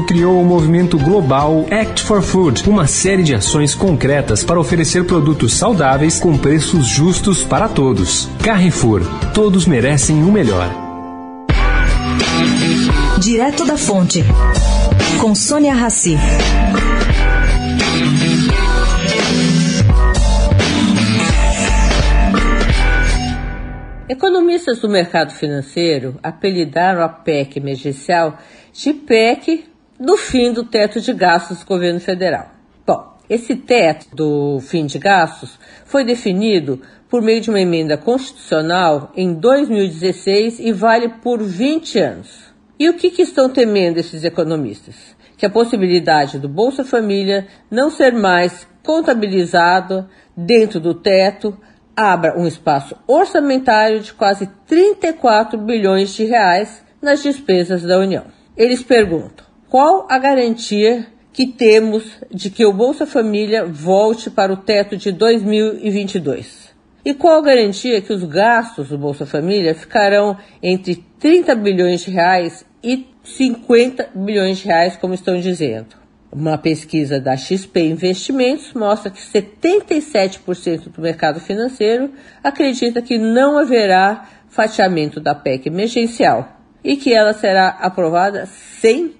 isso, criou o movimento global Act for Food, uma série de ações concretas para oferecer produtos saudáveis com preços justos para todos. Carrefour, todos merecem o melhor. Direto da Fonte, com Sônia Rassi. Economistas do mercado financeiro apelidaram a PEC emergencial de PEC do fim do teto de gastos do governo federal. Bom, esse teto do fim de gastos foi definido por meio de uma emenda constitucional em 2016 e vale por 20 anos. E o que, que estão temendo esses economistas? Que a possibilidade do Bolsa Família não ser mais contabilizado dentro do teto abra um espaço orçamentário de quase 34 bilhões de reais nas despesas da União. Eles perguntam: qual a garantia que temos de que o Bolsa Família volte para o teto de 2022? E qual a garantia que os gastos do Bolsa Família ficarão entre 30 bilhões de reais e 50 bilhões de reais, como estão dizendo? Uma pesquisa da XP Investimentos mostra que 77% do mercado financeiro acredita que não haverá fatiamento da PEC emergencial e que ela será aprovada sem